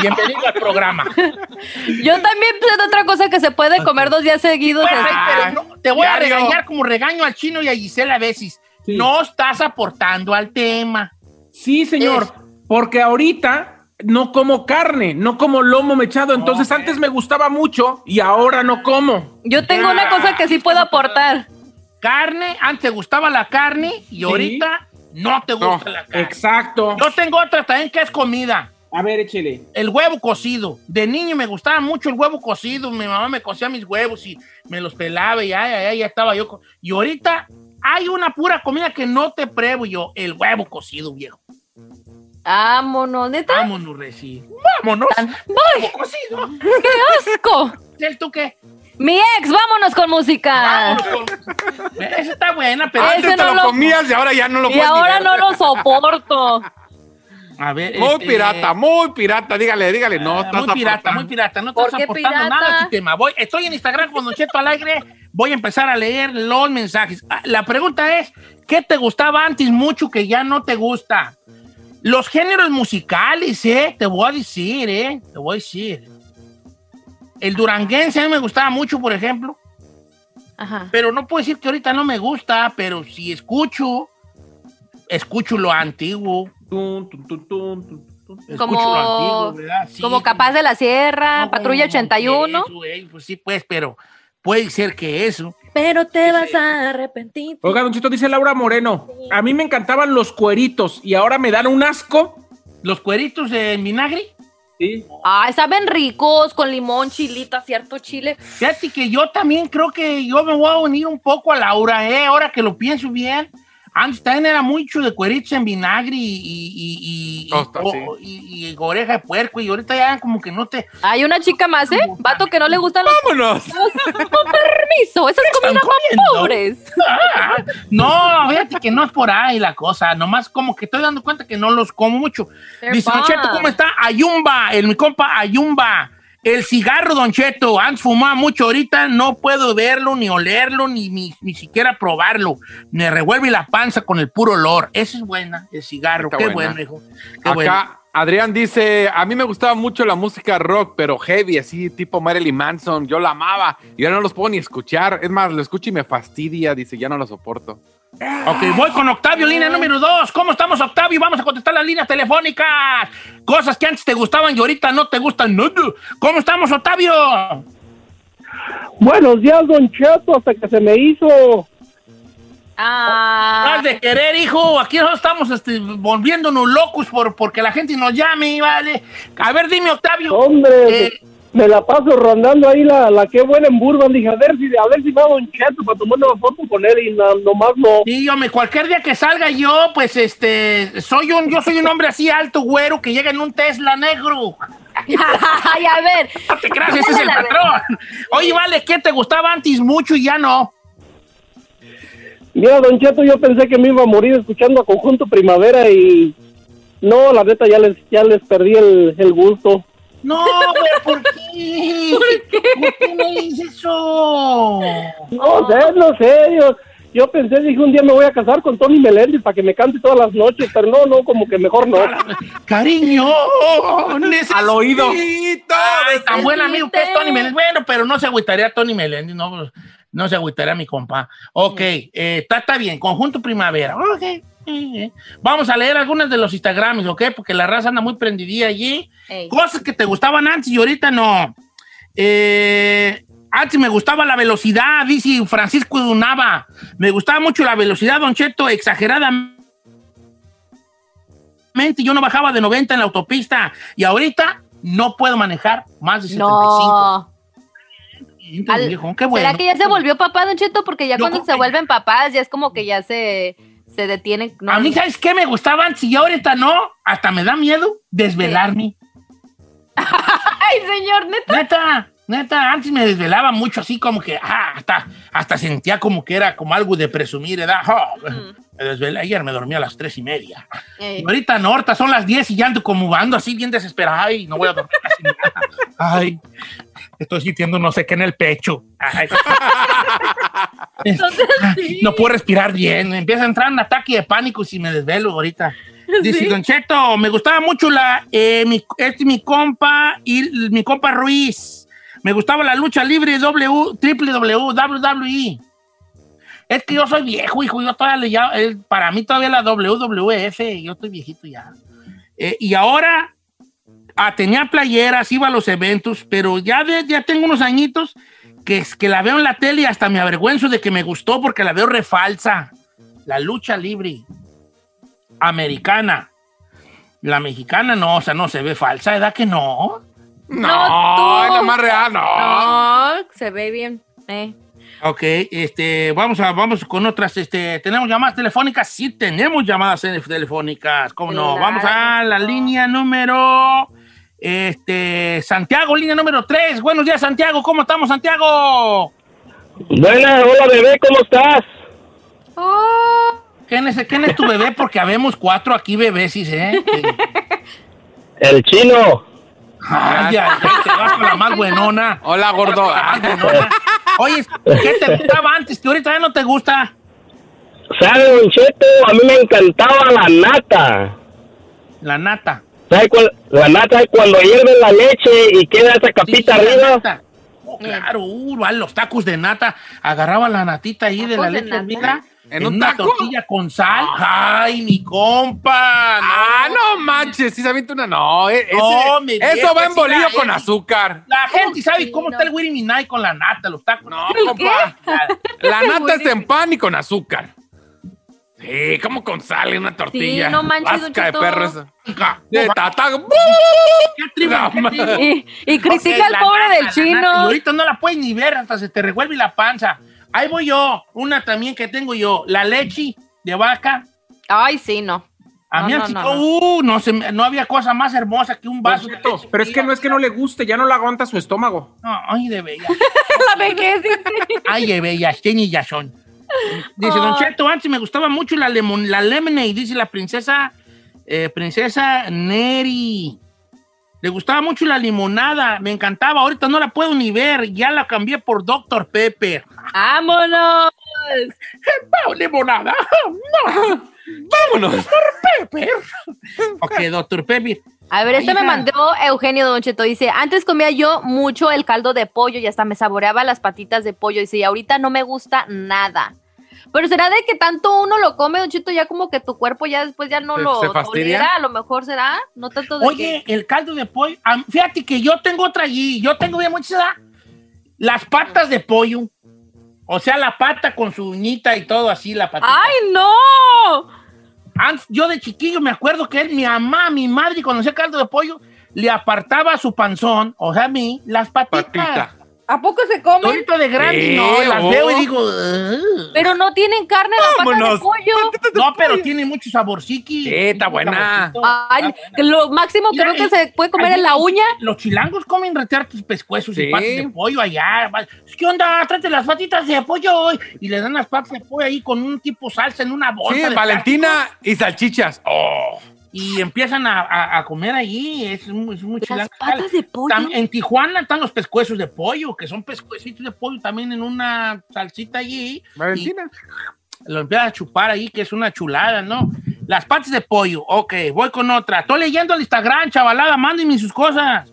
Bienvenido al programa. Yo también de otra cosa que se puede comer dos días seguidos. Pues, ay, pero no, te voy a regañar como regaño al chino y a Gisela a veces. Sí. No estás aportando al tema. Sí, señor, Es- porque ahorita no como carne, no como lomo mechado. Entonces, antes me gustaba mucho y ahora no como. Yo tengo una cosa que sí puedo aportar. Carne, antes te gustaba la carne y ahorita no te gusta la carne. Exacto. Yo tengo otra también que es comida. A ver, échele. El huevo cocido. De niño me gustaba mucho el huevo cocido. Mi mamá me cocía mis huevos y me los pelaba y ya, ya, ya, ya estaba yo. Y ahorita hay una pura comida que no te pruebo yo. El huevo cocido, viejo. Vámonos, neta. Vámonos, Reci. Vámonos. Huevo cocido. ¡Qué asco! ¿El tú qué? Mi ex, vámonos con música. Vámonos con- Esa está buena, pero Ese Antes te no lo lo- comías y ahora ya no lo Y ahora ver. no lo soporto. A ver, Muy este, pirata, muy pirata. Dígale, dígale. No, Ah, estás muy pirata, aportando. muy pirata. No ¿Por estás aportando pirata? nada a este tema. Voy, estoy en Instagram con Don Cheto Alegre. Voy a empezar a leer los mensajes. Ah, La pregunta es, ¿qué te gustaba antes mucho que ya no te gusta? Los géneros musicales, ¿eh? Te voy a decir, ¿eh? Te voy a decir. El duranguense a mí me gustaba mucho, por ejemplo. Ajá. Pero no puedo decir que ahorita no me gusta, pero si escucho, escucho lo antiguo. Tun, tun, tun, tun, tun, tun. Escucho Como- lo antiguo, ¿verdad? Sí, Como Capaz de la Sierra, no, Patrulla como 81. eso, eh, pues sí, pues, pero puede ser que eso. Pero te vas a arrepentir. Oiga, Don Chito, dice Laura Moreno. A mí me encantaban los cueritos y ahora me dan un asco. Los cueritos en vinagre. Sí. Ay, saben ricos, con limón, chilito, cierto chile. Fíjate que yo también creo que yo me voy a unir un poco a Laura, ¿eh? Ahora que lo pienso bien. Antes también era mucho de cueritos en vinagre y, y, y, y- Tosta, y- sí. y- y oreja de puerco. Y ahorita ya como que no te. Hay una chica más, ¿eh? Vato que no le gustan los... ¡Vámonos! Con permiso, esas comidas más pobres. Ah, no, fíjate que no es por ahí la cosa. Nomás como que estoy dando cuenta que no los como mucho. They're Dice, Cheto. ¿cómo está? Ayumba, el mi compa Ayumba. El cigarro, Don Cheto, antes fumaba mucho, ahorita no puedo verlo, ni olerlo, ni, ni, ni siquiera probarlo. Me revuelve la panza con el puro olor. Esa es buena, el cigarro. Está Qué buena. bueno, hijo. Qué Acá bueno. Adrián dice, a mí me gustaba mucho la música rock, pero heavy, así tipo Marilyn Manson, yo la amaba y ahora no los puedo ni escuchar. Es más, lo escucho y me fastidia, dice, ya no lo soporto. Ok, voy con Octavio, línea número dos. ¿Cómo estamos, Octavio? Vamos a contestar las líneas telefónicas. Cosas que antes te gustaban y ahorita no te gustan. nada. ¿Cómo estamos, Octavio? Buenos días, Don Cheto, hasta que se me hizo. Ah, Más de querer, hijo. Aquí nosotros estamos este, volviéndonos locos por, porque la gente nos llame, ¿vale? A ver, dime, Octavio. Hombre, Eh, me la paso rondando ahí la, la que buena en Burban. Dije, a ver si, a ver si va Don Cheto para tomar una foto con él y na- nomás no. Sí, hombre, cualquier día que salga yo, pues este, soy un, yo soy un hombre así alto, güero, que llega en un Tesla negro. Ay, a ver. No te creas, ese es el patrón. Oye, vale, ¿qué te gustaba antes mucho y ya no? Mira, Don Cheto, yo pensé que me iba a morir escuchando a Conjunto Primavera y... No, la neta, ya les, ya les perdí el, el gusto. No, güey, ¿por qué? ¿Por qué? ¿Por qué me dices eso? No sé, no sé, yo, yo pensé, dije, un día me voy a casar con Tony Meléndez para que me cante todas las noches, pero no, no, como que mejor no. Cariño, necesito. Al oído. Ay, tan buen amigo que es Tony Meléndez. Bueno, pero no se agüitaría Tony Meléndez, no, no se agüitaría mi compa. Ok, eh, está está bien, conjunto primavera. Ok. Vamos a leer algunas de los Instagrams, ¿ok? Porque la raza anda muy prendidilla allí. Ey. Cosas que te gustaban antes y ahorita no. Eh, antes me gustaba la velocidad, dice Francisco Nava. Me gustaba mucho la velocidad, Don Cheto, exageradamente. Yo no bajaba de 90 en la autopista y ahorita no puedo manejar más de 75. No. Entonces, Al- viejo, qué bueno. ¿Será que ya se volvió papá, Don Cheto? Porque ya Yo cuando se que- vuelven papás, ya es como que ya se, se detienen. No, A mí. ¿sabes qué me gustaba antes y ahorita no? Hasta me da miedo desvelarme. Ay, señor, neta. Neta, neta, antes me desvelaba mucho, así como que, ah, hasta, hasta sentía como que era como algo de presumir, ¿verdad? Ah, Me desvelé, ayer me dormí a las tres y media. Ey. Y ahorita no, ahorita son las diez y ya ando como ando así bien desesperado. Ay, no voy a dormir casi nada. Ay, estoy sintiendo no sé qué en el pecho. Ay. Entonces, sí. No puedo respirar bien. Empieza a entrar un ataque de pánico si me desvelo ahorita. Dice ¿Sí? Don Cheto, me gustaba mucho la, eh, mi, este mi compa y mi compa Ruiz. Me gustaba la lucha libre W, triple W, WWE. Es que yo soy viejo, hijo. Yo todavía para mí todavía la WWF. Yo estoy viejito ya. Eh, y ahora ah, tenía playeras, iba a los eventos, pero ya, de- ya tengo unos añitos que, es- que la veo en la tele y hasta me avergüenzo de que me gustó porque la veo refalsa. La lucha libre americana. La mexicana no, o sea, no se ve falsa, ¿verdad que no? No, tú. es la más real, no. No, se ve bien. Eh. Ok, este, vamos a, vamos con otras, este, ¿tenemos llamadas telefónicas? Sí, tenemos llamadas tele- telefónicas, ¿cómo no? Claro. Vamos a la línea número, este, Santiago, línea número 3. Buenos días, Santiago, ¿cómo estamos, Santiago? Buena, hola bebé, ¿cómo estás? Oh, ¿Quién es, quién es tu bebé? Porque habemos cuatro aquí bebés, sí, ¿eh? El chino. Ay, ay, ay, te vas con la más buenona. Hola, gordo. La más buenona. Oye, ¿qué te gustaba antes que ahorita ya no te gusta? ¿Sabe, Don Cheto? A mí me encantaba la nata. La nata. ¿Sabe cuál? La nata es cuando hierve la leche y queda esa capita Sí, la arriba. Oh, claro, uh, los tacos de nata. Agarraba la natita ahí de la ¿Tacos de leche ¿En en un una taco? tortilla con sal. Ay, mi compa. Ah, no manches, sí se avienta una. No, e- ese- No, mi eso va en sí, bolillo la- con eh. azúcar. La gente sabe sí, cómo no. está el Willy Minay con la nata, los tacos. No, ¿El compa. qué? La nata es en pan y con azúcar. Sí, como con sal una tortilla. Sí, no manches, Vasca de perro esa. De tata. ¿Qué tribu, No, qué tribu? Y, y critica al la pobre nata, del la chino. nata, Y ahorita no la puedes ni ver, hasta se te revuelve la panza. Ahí voy yo, una también que tengo yo, la leche de vaca. Ay, sí, no. A No, mí no, no, no. uh, no, se no había cosa más hermosa que un vaso de Pero es que no es que no le guste, ya no le aguanta su estómago. No, ay, de bella. La vejez. Ay, de bellas, tiene ya son. Dice, Don Ay. Cheto, antes me gustaba mucho la, lemon, la lemonade, dice la princesa, eh, princesa Neri. Le gustaba mucho la limonada, me encantaba. Ahorita no la puedo ni ver, ya la cambié por Dr. Pepper. ¡Vámonos! ¡Wow, limonada! ¡No! ¡Vámonos! ¡Dr. Pepper! ok, Dr. Pepper. A ver, Ay, me mandó Eugenio Don Cheto. Dice, antes comía yo mucho el caldo de pollo y hasta me saboreaba las patitas de pollo. Dice, y ahorita no me gusta nada. Pero será de que tanto uno lo come, Don Cheto, ya como que tu cuerpo ya después ya no ¿Se- lo se fastidia? tolera. A lo mejor será, no tanto de Oye, el caldo de pollo. fíjate que yo tengo otra allí. Yo tengo bien mucha edad. Las patas de pollo. O sea, la pata con su uñita y todo así, la patita. ¡Ay, no! Antes, yo de chiquillo me acuerdo que él, mi mamá, mi madre, cuando hacía caldo de pollo, le apartaba a su panzón, o sea, a mí, las patitas. ¿A poco se come? Ahorita de grande, Eh, no, las oh. veo y digo... "Ugh". Pero no tienen carne la pata de Vámonos. pollo. No, pero tiene mucho saborciqui. Sí, está buena. Ay, que lo máximo Mira, creo que eh, se puede comer en la uña. Los chilangos comen reteartos pescuezos Sí. y patas de pollo allá. ¿Qué onda? Tráete las patitas de pollo hoy. Y le dan las patas de pollo ahí con un tipo salsa en una bolsa. Sí, de Valentina y salchichas. Oh. plástico. Y empiezan a, a- a comer allí. Es muy, es muy Las patas de pollo. En Tijuana están los pescuezos de pollo, que son pescuecitos de pollo también en una salsita allí. Valentina. Lo empiezan a chupar ahí, que es una chulada, ¿no? Las patas de pollo. Ok, voy con otra. Estoy leyendo el Instagram, chavalada. Mándenme sus cosas.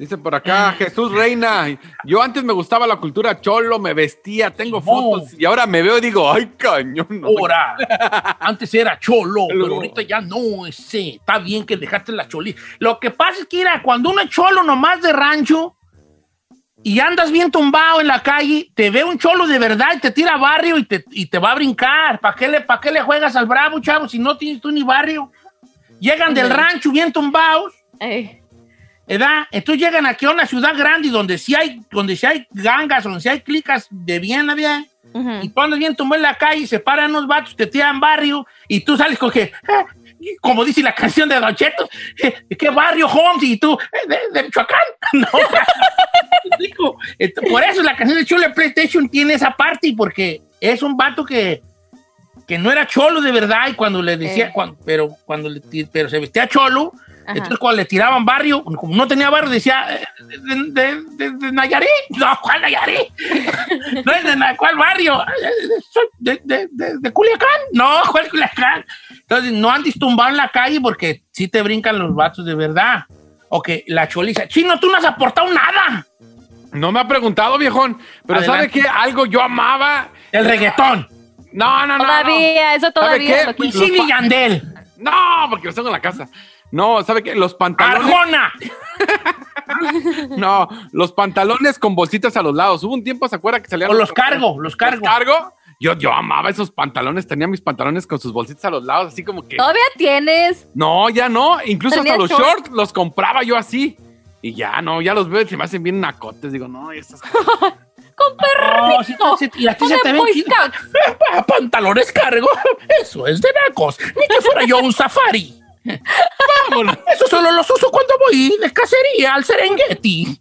Dice por acá, Jesús Reina. Yo antes me gustaba la cultura cholo, me vestía, tengo fotos y ahora me veo y digo, ay, cañón. no". Ahora, antes era cholo, pero ahorita ya no, ese. Está bien que dejaste la choli. Lo que pasa es que, mira, cuando uno es cholo nomás de rancho y andas bien tumbado en la calle, te ve un cholo de verdad y te tira barrio y te, y te va a brincar. ¿Para qué, le, ¿Para qué le juegas al bravo, chavo, si no tienes tú ni barrio? Llegan del rancho bien tumbados. Ey. ¿Edad? Entonces llegan aquí a una ciudad grande y donde sí hay, donde sí hay gangas, donde sí hay clicas de bien a bien. Ujú. Y tú andas bien tumbado en la calle, se paran unos vatos, te tiran barrio y tú sales con que, "Ah", como dice la canción de Don Cheto, "Eh, ¿qué barrio, Holmes? Y tú, "Eh, de, de Michoacán. No, por eso la canción de Cholo de PlayStation tiene esa parte y porque es un vato que, que no era cholo de verdad y cuando le decía, Eh. cuando- pero cuando le pero se vestía cholo, Ajá. entonces cuando le tiraban barrio, como no tenía barrio, decía, "Eh, de, de, de- de Nayarit. No, ¿cuál Nayarit? no es de ¿cuál barrio? "Eh, Soy de, de, de- de Culiacán. No, ¿cuál Culiacán? Entonces no andes tumbado en la calle porque sí te brincan los vatos de verdad. Ok, la choliza. Chino, tú no has aportado nada. No me ha preguntado, viejón. Pero Adelante. ¿sabe qué? Algo yo amaba. El reggaetón. No, no, no. no. Todavía, eso todavía qué? lo Wisin y pa- Yandel. No, porque los tengo en la casa. No, ¿sabe qué? Los pantalones. Arjona. No, los pantalones con bolsitas a los lados. Hubo un tiempo, ¿se acuerda que salían O los cargo, los cargo. ¿Los cargo? Yo, yo amaba esos pantalones. Tenía mis pantalones con sus bolsitas a los lados, así como que. Todavía tienes. No, ya no. Incluso hasta los short. shorts los compraba yo así. Y ya no, ya los veo y se me hacen bien nacotes. Digo, no, estas cosas. Con No, sí, perrito. sí, y a ti se te ven Pantalones cargo. Eso es de nacos. Ni que fuera yo un safari. Vámonos. Eso solo los uso cuando voy de cacería al Serengeti.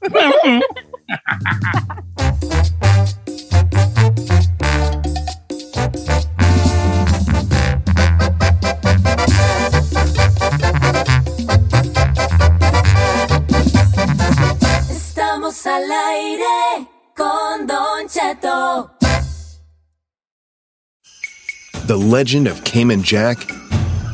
Estamos al aire con Don Cheto. The legend of Cayman Jack